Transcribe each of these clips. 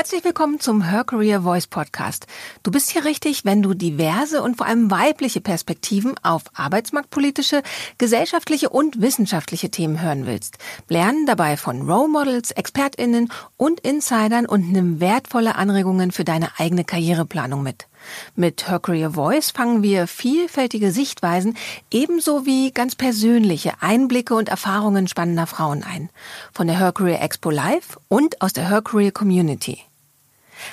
Herzlich willkommen zum Her Career Voice Podcast. Du bist hier richtig, wenn du diverse und vor allem weibliche Perspektiven auf arbeitsmarktpolitische, gesellschaftliche und wissenschaftliche Themen hören willst. Lernen dabei von Role Models, ExpertInnen und Insidern und nimm wertvolle Anregungen für deine eigene Karriereplanung mit. Mit Her Career Voice fangen wir vielfältige Sichtweisen ebenso wie ganz persönliche Einblicke und Erfahrungen spannender Frauen ein. Von der Her Career Expo Live und aus der Her Career Community.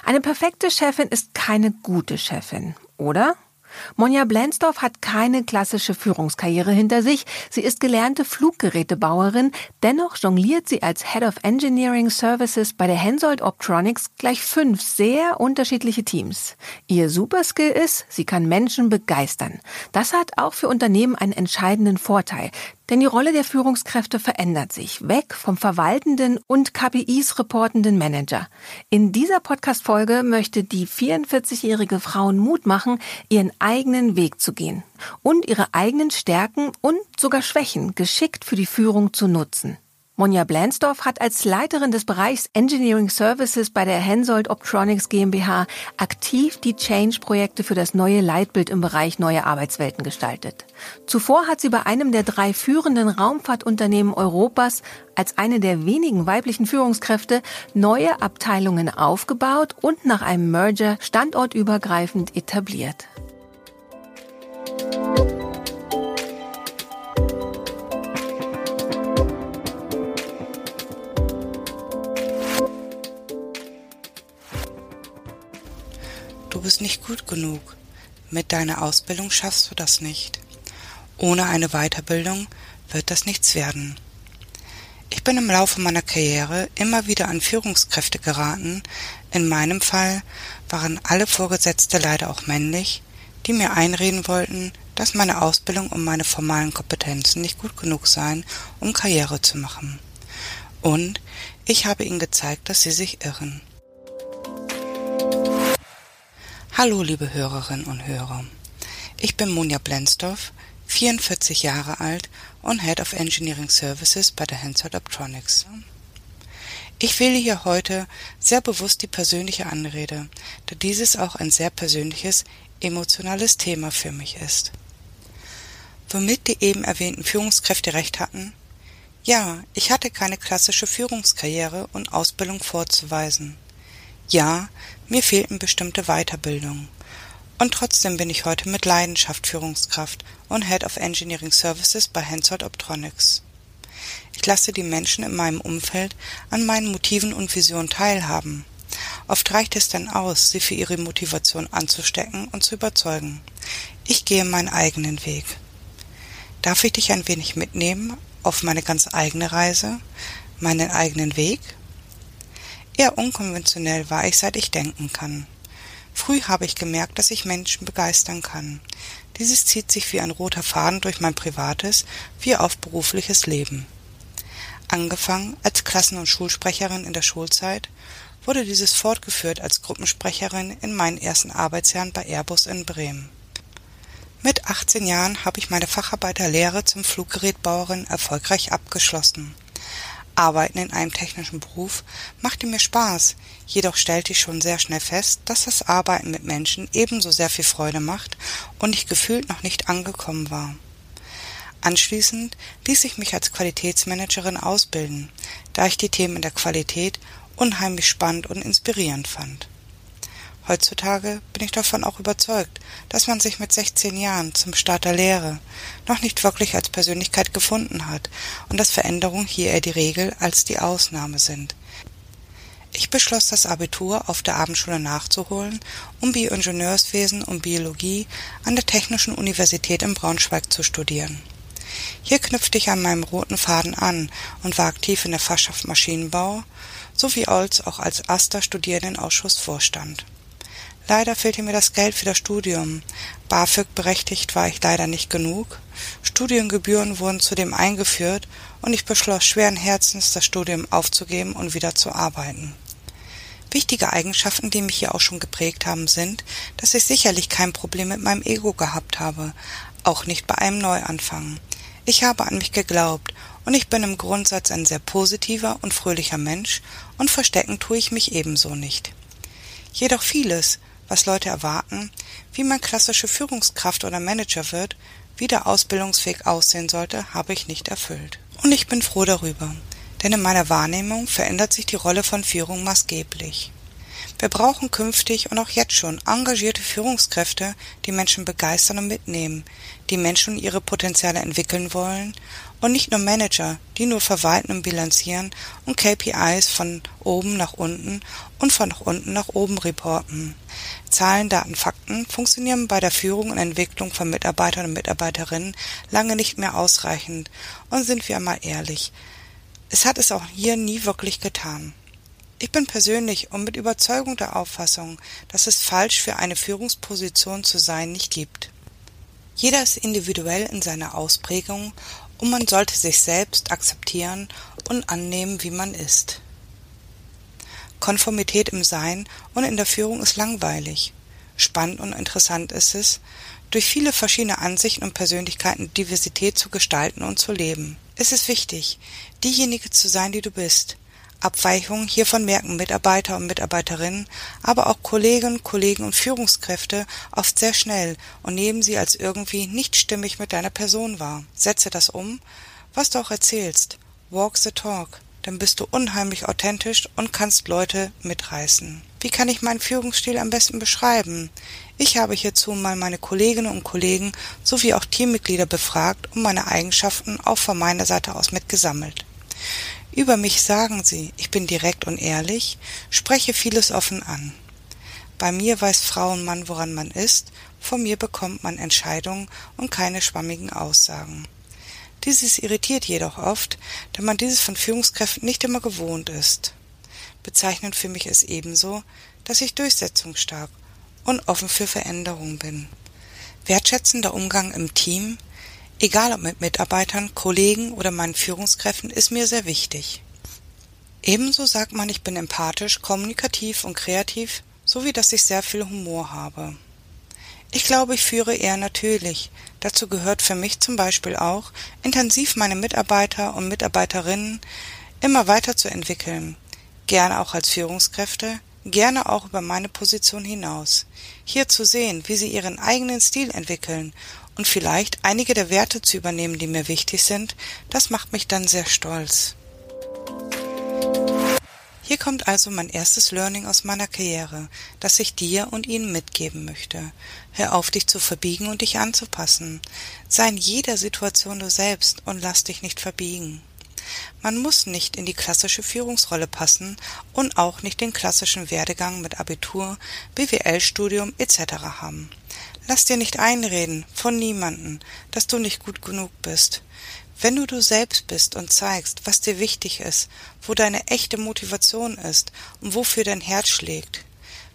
Eine perfekte Chefin ist keine gute Chefin, oder? Monja Blansdorf hat keine klassische Führungskarriere hinter sich. Sie ist gelernte Fluggerätebauerin. Dennoch jongliert sie als Head of Engineering Services bei der Hensoldt Optronics gleich fünf sehr unterschiedliche Teams. Ihr Superskill ist, sie kann Menschen begeistern. Das hat auch für Unternehmen einen entscheidenden Vorteil, denn die Rolle der Führungskräfte verändert sich, weg vom verwaltenden und KPIs reportenden Manager. In dieser Podcast-Folge möchte die 44-jährige Frauen Mut machen, ihren eigenen Weg zu gehen und ihre eigenen Stärken und sogar Schwächen geschickt für die Führung zu nutzen. Monja Blansdorf hat als Leiterin des Bereichs Engineering Services bei der Hensoldt Optronics GmbH aktiv die Change-Projekte für das neue Leitbild im Bereich neue Arbeitswelten gestaltet. Zuvor hat sie bei einem der drei führenden Raumfahrtunternehmen Europas als eine der wenigen weiblichen Führungskräfte neue Abteilungen aufgebaut und nach einem Merger standortübergreifend etabliert. Du bist nicht gut genug. Mit deiner Ausbildung schaffst du das nicht. Ohne eine Weiterbildung wird das nichts werden. Ich bin im Laufe meiner Karriere immer wieder an Führungskräfte geraten. In meinem Fall waren alle Vorgesetzte leider auch männlich, die mir einreden wollten, dass meine Ausbildung und meine formalen Kompetenzen nicht gut genug seien, um Karriere zu machen. Und ich habe ihnen gezeigt, dass sie sich irren. Hallo, liebe Hörerinnen und Hörer. Ich bin Monja Blensdorf, 44 Jahre alt und Head of Engineering Services bei der Hensoldt Optronics. Ich wähle hier heute sehr bewusst die persönliche Anrede, da dieses auch ein sehr persönliches, emotionales Thema für mich ist. Womit die eben erwähnten Führungskräfte recht hatten? Ja, ich hatte keine klassische Führungskarriere und Ausbildung vorzuweisen. Ja, mir fehlten bestimmte Weiterbildungen. Und trotzdem bin ich heute mit Leidenschaft Führungskraft und Head of Engineering Services bei Hensoldt Optronics. Ich lasse die Menschen in meinem Umfeld an meinen Motiven und Visionen teilhaben. Oft reicht es dann aus, sie für ihre Motivation anzustecken und zu überzeugen. Ich gehe meinen eigenen Weg. Darf ich dich ein wenig mitnehmen auf meine ganz eigene Reise, meinen eigenen Weg? Eher unkonventionell war ich, seit ich denken kann. Früh habe ich gemerkt, dass ich Menschen begeistern kann. Dieses zieht sich wie ein roter Faden durch mein privates wie auch berufliches Leben. Angefangen als Klassen- und Schulsprecherin in der Schulzeit, wurde dieses fortgeführt als Gruppensprecherin in meinen ersten Arbeitsjahren bei Airbus in Bremen. Mit 18 Jahren habe ich meine Facharbeiterlehre zum Fluggerätbauerin erfolgreich abgeschlossen. Arbeiten in einem technischen Beruf machte mir Spaß, jedoch stellte ich schon sehr schnell fest, dass das Arbeiten mit Menschen ebenso sehr viel Freude macht und ich gefühlt noch nicht angekommen war. Anschließend ließ ich mich als Qualitätsmanagerin ausbilden, da ich die Themen der Qualität unheimlich spannend und inspirierend fand. Heutzutage bin ich davon auch überzeugt, dass man sich mit 16 Jahren zum Start der Lehre noch nicht wirklich als Persönlichkeit gefunden hat und dass Veränderungen hier eher die Regel als die Ausnahme sind. Ich beschloss, das Abitur auf der Abendschule nachzuholen, um Bioingenieurswesen und Biologie an der Technischen Universität in Braunschweig zu studieren. Hier knüpfte ich an meinem roten Faden an und war aktiv in der Fachschaft Maschinenbau sowie als auch als AStA Studierendenausschuss Vorstand. Leider fehlte mir das Geld für das Studium. BAföG berechtigt war ich leider nicht genug. Studiengebühren wurden zudem eingeführt und ich beschloss schweren Herzens, das Studium aufzugeben und wieder zu arbeiten. Wichtige Eigenschaften, die mich hier auch schon geprägt haben, sind, dass ich sicherlich kein Problem mit meinem Ego gehabt habe, auch nicht bei einem Neuanfang. Ich habe an mich geglaubt und ich bin im Grundsatz ein sehr positiver und fröhlicher Mensch und verstecken tue ich mich ebenso nicht. Jedoch vieles, was Leute erwarten, wie man klassische Führungskraft oder Manager wird, wie der Ausbildungsweg aussehen sollte, habe ich nicht erfüllt. Und ich bin froh darüber, denn in meiner Wahrnehmung verändert sich die Rolle von Führung maßgeblich. Wir brauchen künftig und auch jetzt schon engagierte Führungskräfte, die Menschen begeistern und mitnehmen, die Menschen ihre Potenziale entwickeln wollen und nicht nur Manager, die nur verwalten und bilanzieren und KPIs von oben nach unten und von unten nach oben reporten. Zahlen, Daten, Fakten funktionieren bei der Führung und Entwicklung von Mitarbeitern und Mitarbeiterinnen lange nicht mehr ausreichend und sind wir einmal ehrlich, es hat es auch hier nie wirklich getan. Ich bin persönlich und mit Überzeugung der Auffassung, dass es falsch für eine Führungsposition zu sein nicht gibt. Jeder ist individuell in seiner Ausprägung und man sollte sich selbst akzeptieren und annehmen, wie man ist. Konformität im Sein und in der Führung ist langweilig. Spannend und interessant ist es, durch viele verschiedene Ansichten und Persönlichkeiten Diversität zu gestalten und zu leben. Es ist wichtig, diejenige zu sein, die du bist, Abweichungen hiervon merken Mitarbeiter und Mitarbeiterinnen, aber auch Kolleginnen, Kollegen und Führungskräfte oft sehr schnell und nehmen sie als irgendwie nicht stimmig mit deiner Person wahr. Setze das um, was du auch erzählst. Walk the talk, dann bist du unheimlich authentisch und kannst Leute mitreißen. Wie kann ich meinen Führungsstil am besten beschreiben? Ich habe hierzu mal meine Kolleginnen und Kollegen sowie auch Teammitglieder befragt und meine Eigenschaften auch von meiner Seite aus mitgesammelt. Über mich sagen sie, ich bin direkt und ehrlich, spreche vieles offen an. Bei mir weiß Frau und Mann, woran man ist, von mir bekommt man Entscheidungen und keine schwammigen Aussagen. Dieses irritiert jedoch oft, da man dieses von Führungskräften nicht immer gewohnt ist. Bezeichnend für mich ist ebenso, dass ich durchsetzungsstark und offen für Veränderungen bin. Wertschätzender Umgang im Team, egal ob mit Mitarbeitern, Kollegen oder meinen Führungskräften, ist mir sehr wichtig. Ebenso sagt man, ich bin empathisch, kommunikativ und kreativ, sowie dass ich sehr viel Humor habe. Ich glaube, ich führe eher natürlich. Dazu gehört für mich zum Beispiel auch, intensiv meine Mitarbeiter und Mitarbeiterinnen immer weiterzuentwickeln, gerne auch als Führungskräfte, gerne auch über meine Position hinaus. Hier zu sehen, wie sie ihren eigenen Stil entwickeln und vielleicht einige der Werte zu übernehmen, die mir wichtig sind, das macht mich dann sehr stolz. Hier kommt also mein erstes Learning aus meiner Karriere, das ich dir und Ihnen mitgeben möchte. Hör auf, dich zu verbiegen und dich anzupassen. Sei in jeder Situation du selbst und lass dich nicht verbiegen. Man muss nicht in die klassische Führungsrolle passen und auch nicht den klassischen Werdegang mit Abitur, BWL-Studium etc. haben. Lass dir nicht einreden, von niemanden, dass du nicht gut genug bist. Wenn du du selbst bist und zeigst, was dir wichtig ist, wo deine echte Motivation ist und wofür dein Herz schlägt,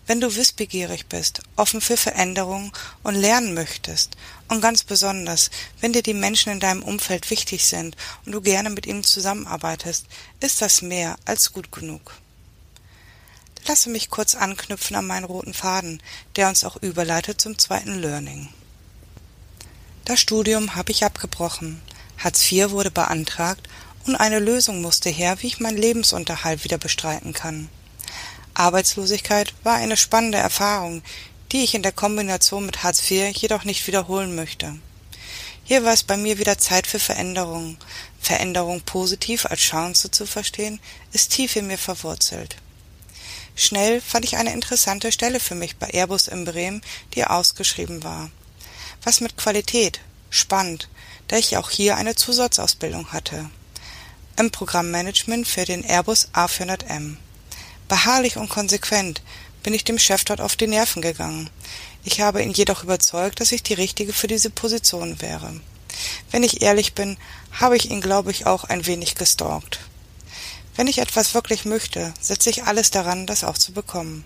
wenn du wissbegierig bist, offen für Veränderungen und lernen möchtest und ganz besonders, wenn dir die Menschen in deinem Umfeld wichtig sind und du gerne mit ihnen zusammenarbeitest, ist das mehr als gut genug. Lasse mich kurz anknüpfen an meinen roten Faden, der uns auch überleitet zum zweiten Learning. Das Studium habe ich abgebrochen. Hartz IV wurde beantragt und eine Lösung musste her, wie ich meinen Lebensunterhalt wieder bestreiten kann. Arbeitslosigkeit war eine spannende Erfahrung, die ich in der Kombination mit Hartz IV jedoch nicht wiederholen möchte. Hier war es bei mir wieder Zeit für Veränderung. Veränderung positiv als Chance zu verstehen, ist tief in mir verwurzelt. Schnell fand ich eine interessante Stelle für mich bei Airbus in Bremen, die ausgeschrieben war. Was mit Qualität, spannend, da ich auch hier eine Zusatzausbildung hatte. Im Programmmanagement für den Airbus A400M. Beharrlich und konsequent bin ich dem Chef dort auf die Nerven gegangen. Ich habe ihn jedoch überzeugt, dass ich die Richtige für diese Position wäre. Wenn ich ehrlich bin, habe ich ihn, glaube ich, auch ein wenig gestalkt. Wenn ich etwas wirklich möchte, setze ich alles daran, das auch zu bekommen.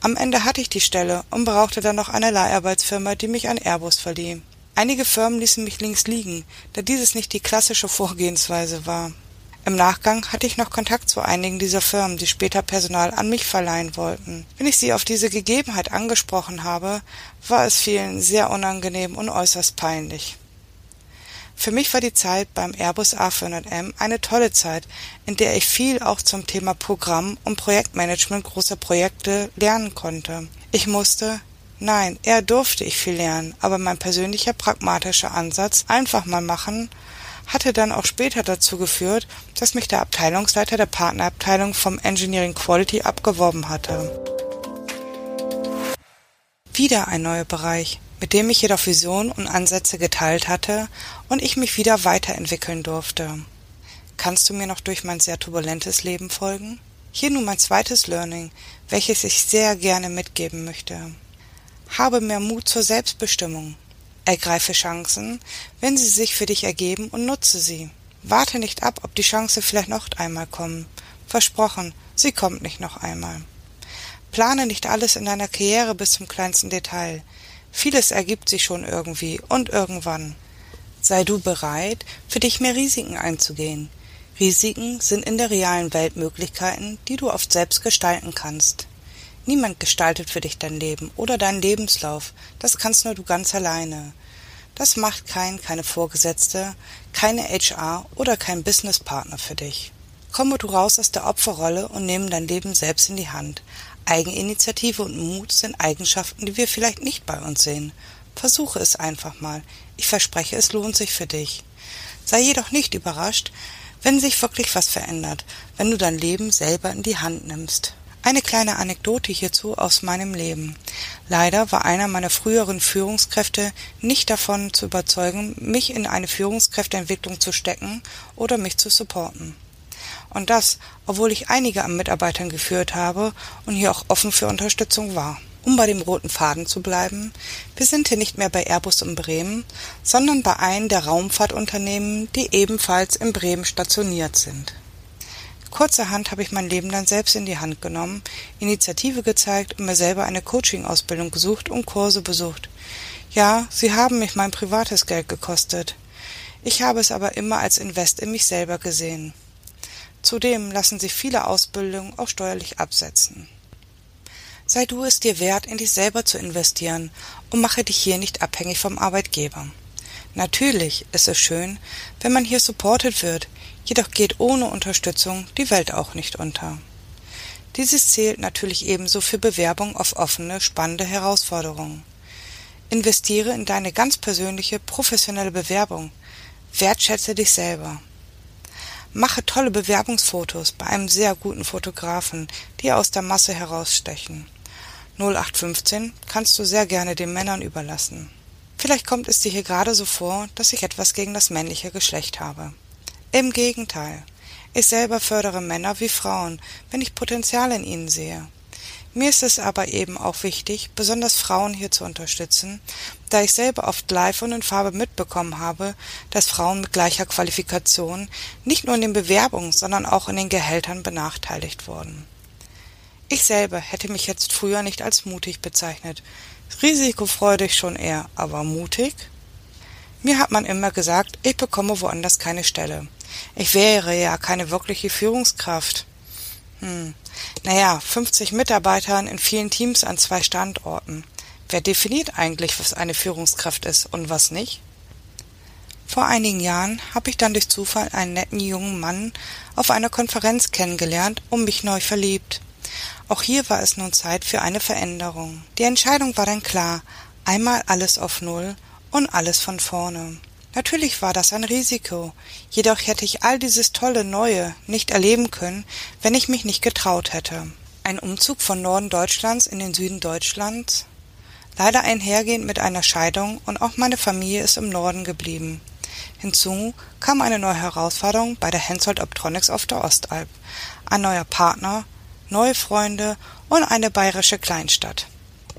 Am Ende hatte ich die Stelle und brauchte dann noch eine Leiharbeitsfirma, die mich an Airbus verlieh. Einige Firmen ließen mich links liegen, da dieses nicht die klassische Vorgehensweise war. Im Nachgang hatte ich noch Kontakt zu einigen dieser Firmen, die später Personal an mich verleihen wollten. Wenn ich sie auf diese Gegebenheit angesprochen habe, war es vielen sehr unangenehm und äußerst peinlich. Für mich war die Zeit beim Airbus A400M eine tolle Zeit, in der ich viel auch zum Thema Programm und Projektmanagement großer Projekte lernen konnte. Ich musste, nein, eher durfte ich viel lernen, aber mein persönlicher pragmatischer Ansatz, einfach mal machen, hatte dann auch später dazu geführt, dass mich der Abteilungsleiter der Partnerabteilung vom Engineering Quality abgeworben hatte. Wieder ein neuer Bereich, mit dem ich jedoch Visionen und Ansätze geteilt hatte und ich mich wieder weiterentwickeln durfte. Kannst du mir noch durch mein sehr turbulentes Leben folgen? Hier nun mein zweites Learning, welches ich sehr gerne mitgeben möchte. Habe mehr Mut zur Selbstbestimmung. Ergreife Chancen, wenn sie sich für dich ergeben und nutze sie. Warte nicht ab, ob die Chance vielleicht noch einmal kommt. Versprochen, sie kommt nicht noch einmal. Plane nicht alles in deiner Karriere bis zum kleinsten Detail. Vieles ergibt sich schon irgendwie und irgendwann. Sei du bereit, für dich mehr Risiken einzugehen. Risiken sind in der realen Welt Möglichkeiten, die du oft selbst gestalten kannst. Niemand gestaltet für dich dein Leben oder deinen Lebenslauf, das kannst nur du ganz alleine. Das macht kein, keine Vorgesetzte, keine HR oder kein Businesspartner für dich. Komme du raus aus der Opferrolle und nimm dein Leben selbst in die Hand. Eigeninitiative und Mut sind Eigenschaften, die wir vielleicht nicht bei uns sehen. Versuche es einfach mal. Ich verspreche, es lohnt sich für dich. Sei jedoch nicht überrascht, wenn sich wirklich was verändert, wenn du dein Leben selber in die Hand nimmst. Eine kleine Anekdote hierzu aus meinem Leben. Leider war einer meiner früheren Führungskräfte nicht davon zu überzeugen, mich in eine Führungskräfteentwicklung zu stecken oder mich zu supporten. Und das, obwohl ich einige an Mitarbeitern geführt habe und hier auch offen für Unterstützung war. Um bei dem roten Faden zu bleiben, wir sind hier nicht mehr bei Airbus in Bremen, sondern bei einem der Raumfahrtunternehmen, die ebenfalls in Bremen stationiert sind. Kurzerhand habe ich mein Leben dann selbst in die Hand genommen, Initiative gezeigt und mir selber eine Coaching-Ausbildung gesucht und Kurse besucht. Ja, sie haben mich mein privates Geld gekostet. Ich habe es aber immer als Invest in mich selber gesehen. Zudem lassen sich viele Ausbildungen auch steuerlich absetzen. Sei du es dir wert, in dich selber zu investieren und mache dich hier nicht abhängig vom Arbeitgeber. Natürlich ist es schön, wenn man hier supported wird, Jedoch geht ohne Unterstützung die Welt auch nicht unter. Dieses zählt natürlich ebenso für Bewerbung auf offene, spannende Herausforderungen. Investiere in deine ganz persönliche, professionelle Bewerbung. Wertschätze dich selber. Mache tolle Bewerbungsfotos bei einem sehr guten Fotografen, die aus der Masse herausstechen. 0815 kannst du sehr gerne den Männern überlassen. Vielleicht kommt es dir hier gerade so vor, dass ich etwas gegen das männliche Geschlecht habe. Im Gegenteil. Ich selber fördere Männer wie Frauen, wenn ich Potenzial in ihnen sehe. Mir ist es aber eben auch wichtig, besonders Frauen hier zu unterstützen, da ich selber oft live und in Farbe mitbekommen habe, dass Frauen mit gleicher Qualifikation nicht nur in den Bewerbungen, sondern auch in den Gehältern benachteiligt wurden. Ich selber hätte mich jetzt früher nicht als mutig bezeichnet, risikofreudig schon eher, aber mutig? Mir hat man immer gesagt, ich bekomme woanders keine Stelle. Ich wäre ja keine wirkliche Führungskraft. Hm. Naja, 50 Mitarbeitern in vielen Teams an zwei Standorten. Wer definiert eigentlich, was eine Führungskraft ist und was nicht? Vor einigen Jahren habe ich dann durch Zufall einen netten jungen Mann auf einer Konferenz kennengelernt und mich neu verliebt. Auch hier war es nun Zeit für eine Veränderung. Die Entscheidung war dann klar, einmal alles auf Null und alles von vorne. Natürlich war das ein Risiko, jedoch hätte ich all dieses tolle Neue nicht erleben können, wenn ich mich nicht getraut hätte. Ein Umzug von Norden Deutschlands in den Süden Deutschlands? Leider einhergehend mit einer Scheidung und auch meine Familie ist im Norden geblieben. Hinzu kam eine neue Herausforderung bei der Hensoldt Optronics auf der Ostalb, ein neuer Partner, neue Freunde und eine bayerische Kleinstadt.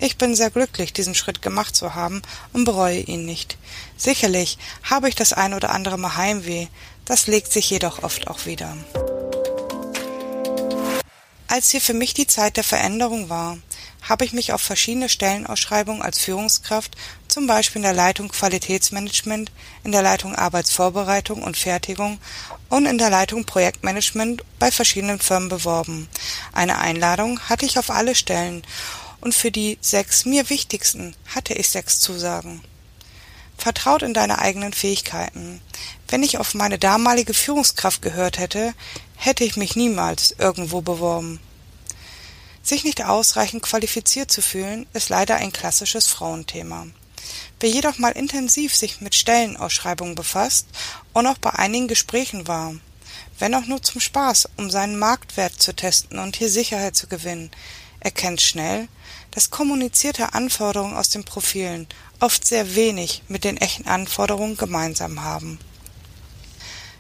Ich bin sehr glücklich, diesen Schritt gemacht zu haben und bereue ihn nicht. Sicherlich habe ich das ein oder andere Mal Heimweh, das legt sich jedoch oft auch wieder. Als hier für mich die Zeit der Veränderung war, habe ich mich auf verschiedene Stellenausschreibungen als Führungskraft, zum Beispiel in der Leitung Qualitätsmanagement, in der Leitung Arbeitsvorbereitung und Fertigung und in der Leitung Projektmanagement bei verschiedenen Firmen beworben. Eine Einladung hatte ich auf alle Stellen und für die sechs mir wichtigsten hatte ich sechs Zusagen. Vertraut in deine eigenen Fähigkeiten. Wenn ich auf meine damalige Führungskraft gehört hätte, hätte ich mich niemals irgendwo beworben. Sich nicht ausreichend qualifiziert zu fühlen, ist leider ein klassisches Frauenthema. Wer jedoch mal intensiv sich mit Stellenausschreibungen befasst und auch bei einigen Gesprächen war, wenn auch nur zum Spaß, um seinen Marktwert zu testen und hier Sicherheit zu gewinnen, erkennt schnell, dass kommunizierte Anforderungen aus den Profilen oft sehr wenig mit den echten Anforderungen gemeinsam haben.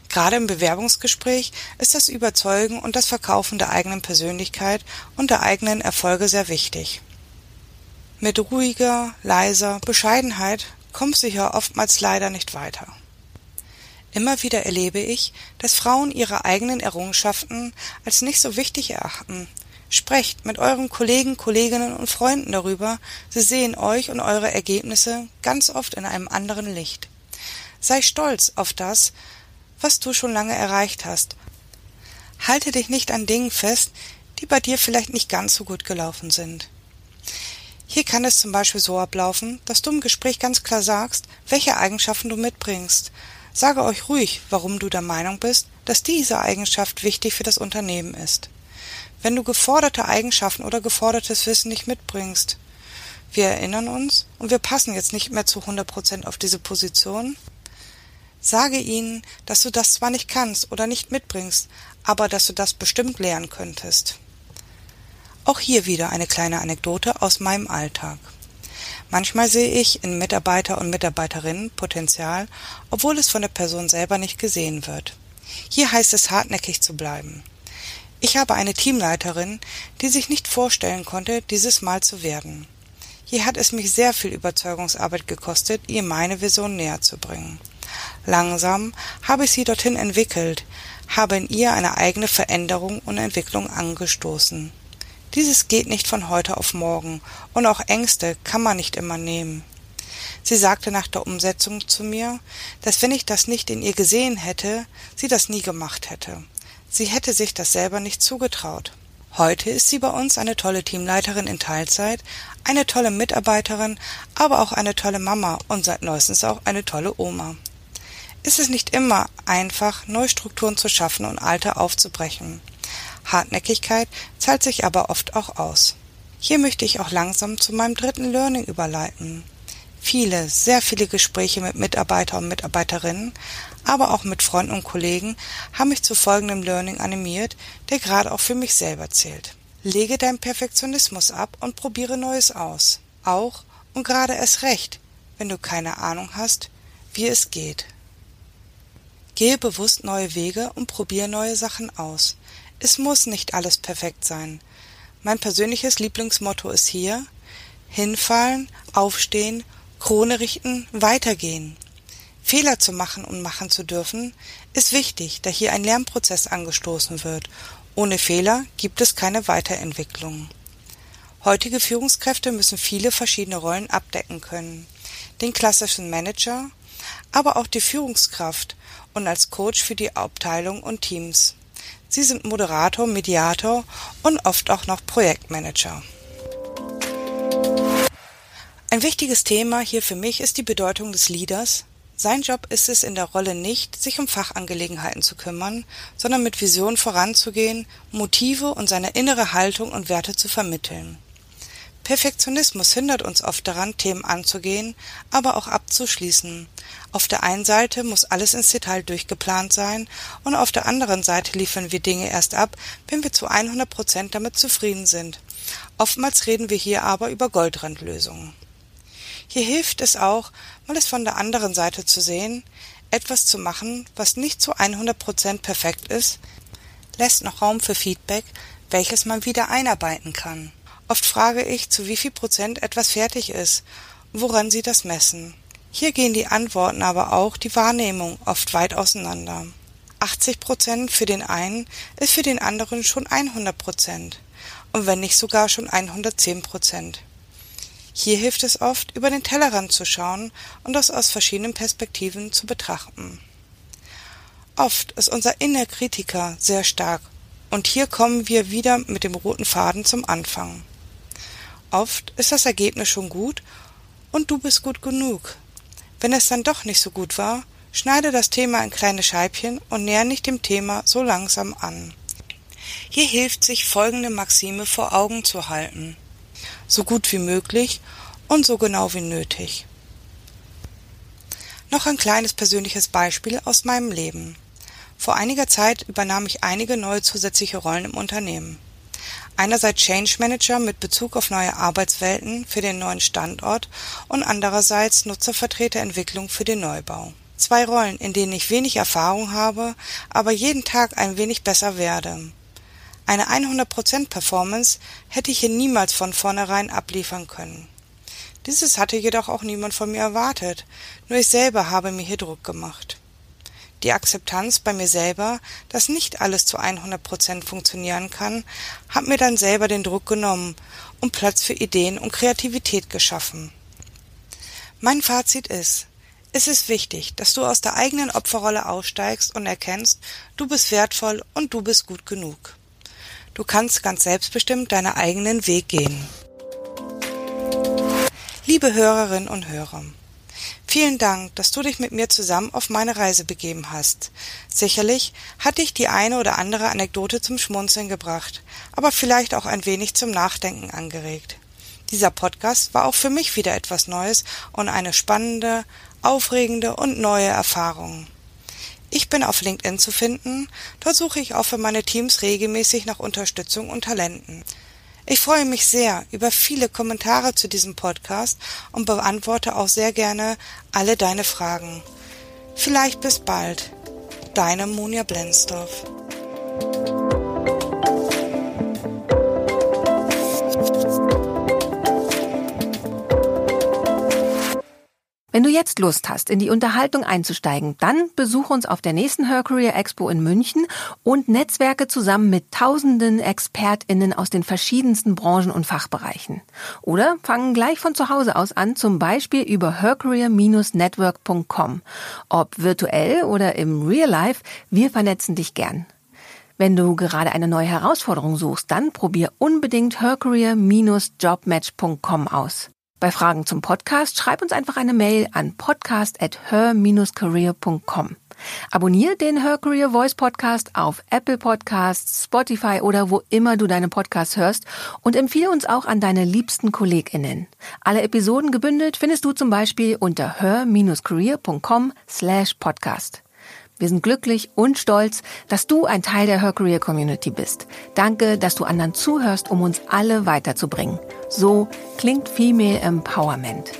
Gerade im Bewerbungsgespräch ist das Überzeugen und das Verkaufen der eigenen Persönlichkeit und der eigenen Erfolge sehr wichtig. Mit ruhiger, leiser Bescheidenheit kommst du hier oftmals leider nicht weiter. Immer wieder erlebe ich, dass Frauen ihre eigenen Errungenschaften als nicht so wichtig erachten. Sprecht mit euren Kollegen, Kolleginnen und Freunden darüber, sie sehen euch und eure Ergebnisse ganz oft in einem anderen Licht. Sei stolz auf das, was du schon lange erreicht hast. Halte dich nicht an Dingen fest, die bei dir vielleicht nicht ganz so gut gelaufen sind. Hier kann es zum Beispiel so ablaufen, dass du im Gespräch ganz klar sagst, welche Eigenschaften du mitbringst. Sage euch ruhig, warum du der Meinung bist, dass diese Eigenschaft wichtig für das Unternehmen ist. Wenn du geforderte Eigenschaften oder gefordertes Wissen nicht mitbringst, wir erinnern uns und wir passen jetzt nicht mehr zu 100 Prozent auf diese Position, Sage ihnen, dass du das zwar nicht kannst oder nicht mitbringst, aber dass du das bestimmt lernen könntest. Auch hier wieder eine kleine Anekdote aus meinem Alltag. Manchmal sehe ich in Mitarbeiter und Mitarbeiterinnen Potenzial, obwohl es von der Person selber nicht gesehen wird. Hier heißt es hartnäckig zu bleiben. Ich habe eine Teamleiterin, die sich nicht vorstellen konnte, dieses Mal zu werden. Hier hat es mich sehr viel Überzeugungsarbeit gekostet, ihr meine Vision näher zu bringen. Langsam habe ich sie dorthin entwickelt, habe in ihr eine eigene Veränderung und Entwicklung angestoßen. Dieses geht nicht von heute auf morgen, und auch Ängste kann man nicht immer nehmen. Sie sagte nach der Umsetzung zu mir, dass wenn ich das nicht in ihr gesehen hätte, sie das nie gemacht hätte. Sie hätte sich das selber nicht zugetraut. Heute ist sie bei uns eine tolle Teamleiterin in Teilzeit, eine tolle Mitarbeiterin, aber auch eine tolle Mama und seit neuestens auch eine tolle Oma ist es nicht immer einfach, Neustrukturen zu schaffen und alte aufzubrechen. Hartnäckigkeit zahlt sich aber oft auch aus. Hier möchte ich auch langsam zu meinem dritten Learning überleiten. Viele, sehr viele Gespräche mit Mitarbeiter und Mitarbeiterinnen, aber auch mit Freunden und Kollegen haben mich zu folgendem Learning animiert, der gerade auch für mich selber zählt. Lege deinen Perfektionismus ab und probiere Neues aus. Auch und gerade erst recht, wenn du keine Ahnung hast, wie es geht. Gehe bewusst neue Wege und probiere neue Sachen aus. Es muss nicht alles perfekt sein. Mein persönliches Lieblingsmotto ist hier hinfallen, aufstehen, Krone richten, weitergehen. Fehler zu machen und machen zu dürfen, ist wichtig, da hier ein Lernprozess angestoßen wird. Ohne Fehler gibt es keine Weiterentwicklung. Heutige Führungskräfte müssen viele verschiedene Rollen abdecken können. Den klassischen Manager, aber auch die Führungskraft und als Coach für die Abteilung und Teams. Sie sind Moderator, Mediator und oft auch noch Projektmanager. Ein wichtiges Thema hier für mich ist die Bedeutung des Leaders. Sein Job ist es in der Rolle nicht, sich um Fachangelegenheiten zu kümmern, sondern mit Vision voranzugehen, Motive und seine innere Haltung und Werte zu vermitteln. Perfektionismus hindert uns oft daran, Themen anzugehen, aber auch abzuschließen. Auf der einen Seite muss alles ins Detail durchgeplant sein und auf der anderen Seite liefern wir Dinge erst ab, wenn wir zu 100 Prozent damit zufrieden sind. Oftmals reden wir hier aber über Goldrandlösungen. Hier hilft es auch, mal es von der anderen Seite zu sehen, etwas zu machen, was nicht zu 100 Prozent perfekt ist, lässt noch Raum für Feedback, welches man wieder einarbeiten kann. Oft frage ich, zu wie viel Prozent etwas fertig ist, woran Sie das messen. Hier gehen die Antworten aber auch die Wahrnehmung oft weit auseinander. 80 Prozent für den einen ist für den anderen schon 100 Prozent und wenn nicht sogar schon 110 Prozent. Hier hilft es oft, über den Tellerrand zu schauen und das aus verschiedenen Perspektiven zu betrachten. Oft ist unser innerer Kritiker sehr stark und hier kommen wir wieder mit dem roten Faden zum Anfang. Oft ist das Ergebnis schon gut und du bist gut genug. Wenn es dann doch nicht so gut war, Schneide das Thema in kleine Scheibchen und näher nicht dem Thema so langsam an. Hier hilft sich folgende Maxime vor Augen zu halten. So gut wie möglich und so genau wie nötig. Noch ein kleines persönliches Beispiel aus meinem Leben. Vor einiger Zeit übernahm ich einige neue zusätzliche Rollen im Unternehmen. Einerseits Change Manager mit Bezug auf neue Arbeitswelten für den neuen Standort und andererseits Nutzervertreterentwicklung für den Neubau. Zwei Rollen, in denen ich wenig Erfahrung habe, aber jeden Tag ein wenig besser werde. Eine 100% Performance hätte ich hier niemals von vornherein abliefern können. Dieses hatte jedoch auch niemand von mir erwartet, nur ich selber habe mir hier Druck gemacht. Die Akzeptanz bei mir selber, dass nicht alles zu 100 Prozent funktionieren kann, hat mir dann selber den Druck genommen und Platz für Ideen und Kreativität geschaffen. Mein Fazit ist, es ist wichtig, dass du aus der eigenen Opferrolle aussteigst und erkennst, du bist wertvoll und du bist gut genug. Du kannst ganz selbstbestimmt deinen eigenen Weg gehen. Liebe Hörerinnen und Hörer, vielen Dank, dass du dich mit mir zusammen auf meine Reise begeben hast. Sicherlich hat dich die eine oder andere Anekdote zum Schmunzeln gebracht, aber vielleicht auch ein wenig zum Nachdenken angeregt. Dieser Podcast war auch für mich wieder etwas Neues und eine spannende, aufregende und neue Erfahrung. Ich bin auf LinkedIn zu finden, dort suche ich auch für meine Teams regelmäßig nach Unterstützung und Talenten. Ich freue mich sehr über viele Kommentare zu diesem Podcast und beantworte auch sehr gerne alle deine Fragen. Vielleicht bis bald. Deine Monja Blensdorf. Wenn du jetzt Lust hast, in die Unterhaltung einzusteigen, dann besuche uns auf der nächsten Her Career Expo in München und Netzwerke zusammen mit tausenden ExpertInnen aus den verschiedensten Branchen und Fachbereichen. Oder fangen gleich von zu Hause aus an, zum Beispiel über hercareer-network.com. Ob virtuell oder im Real Life, wir vernetzen dich gern. Wenn du gerade eine neue Herausforderung suchst, dann probier unbedingt hercareer-jobmatch.com aus. Bei Fragen zum Podcast schreib uns einfach eine Mail an podcast at her-career.com. Abonnier den Her Career Voice Podcast auf Apple Podcasts, Spotify oder wo immer du deine Podcasts hörst und empfehle uns auch an deine liebsten KollegInnen. Alle Episoden gebündelt findest du zum Beispiel unter her-career.com slash podcast. Wir sind glücklich und stolz, dass du ein Teil der Her Career Community bist. Danke, dass du anderen zuhörst, um uns alle weiterzubringen. So klingt Female Empowerment.